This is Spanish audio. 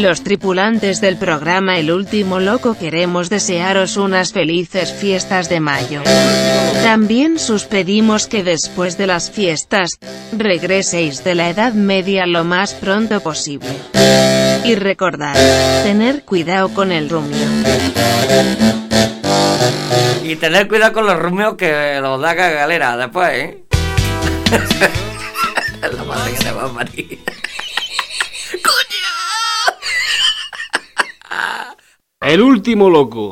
Los tripulantes del programa El Último Loco queremos desearos unas felices fiestas de mayo. También sus pedimos que después de las fiestas, regreséis de la Edad Media lo más pronto posible. Y recordad, tener cuidado con el rumio. Y tener cuidado con los rumios que los da galera después, ¿eh? La madre que va a morir. El último loco.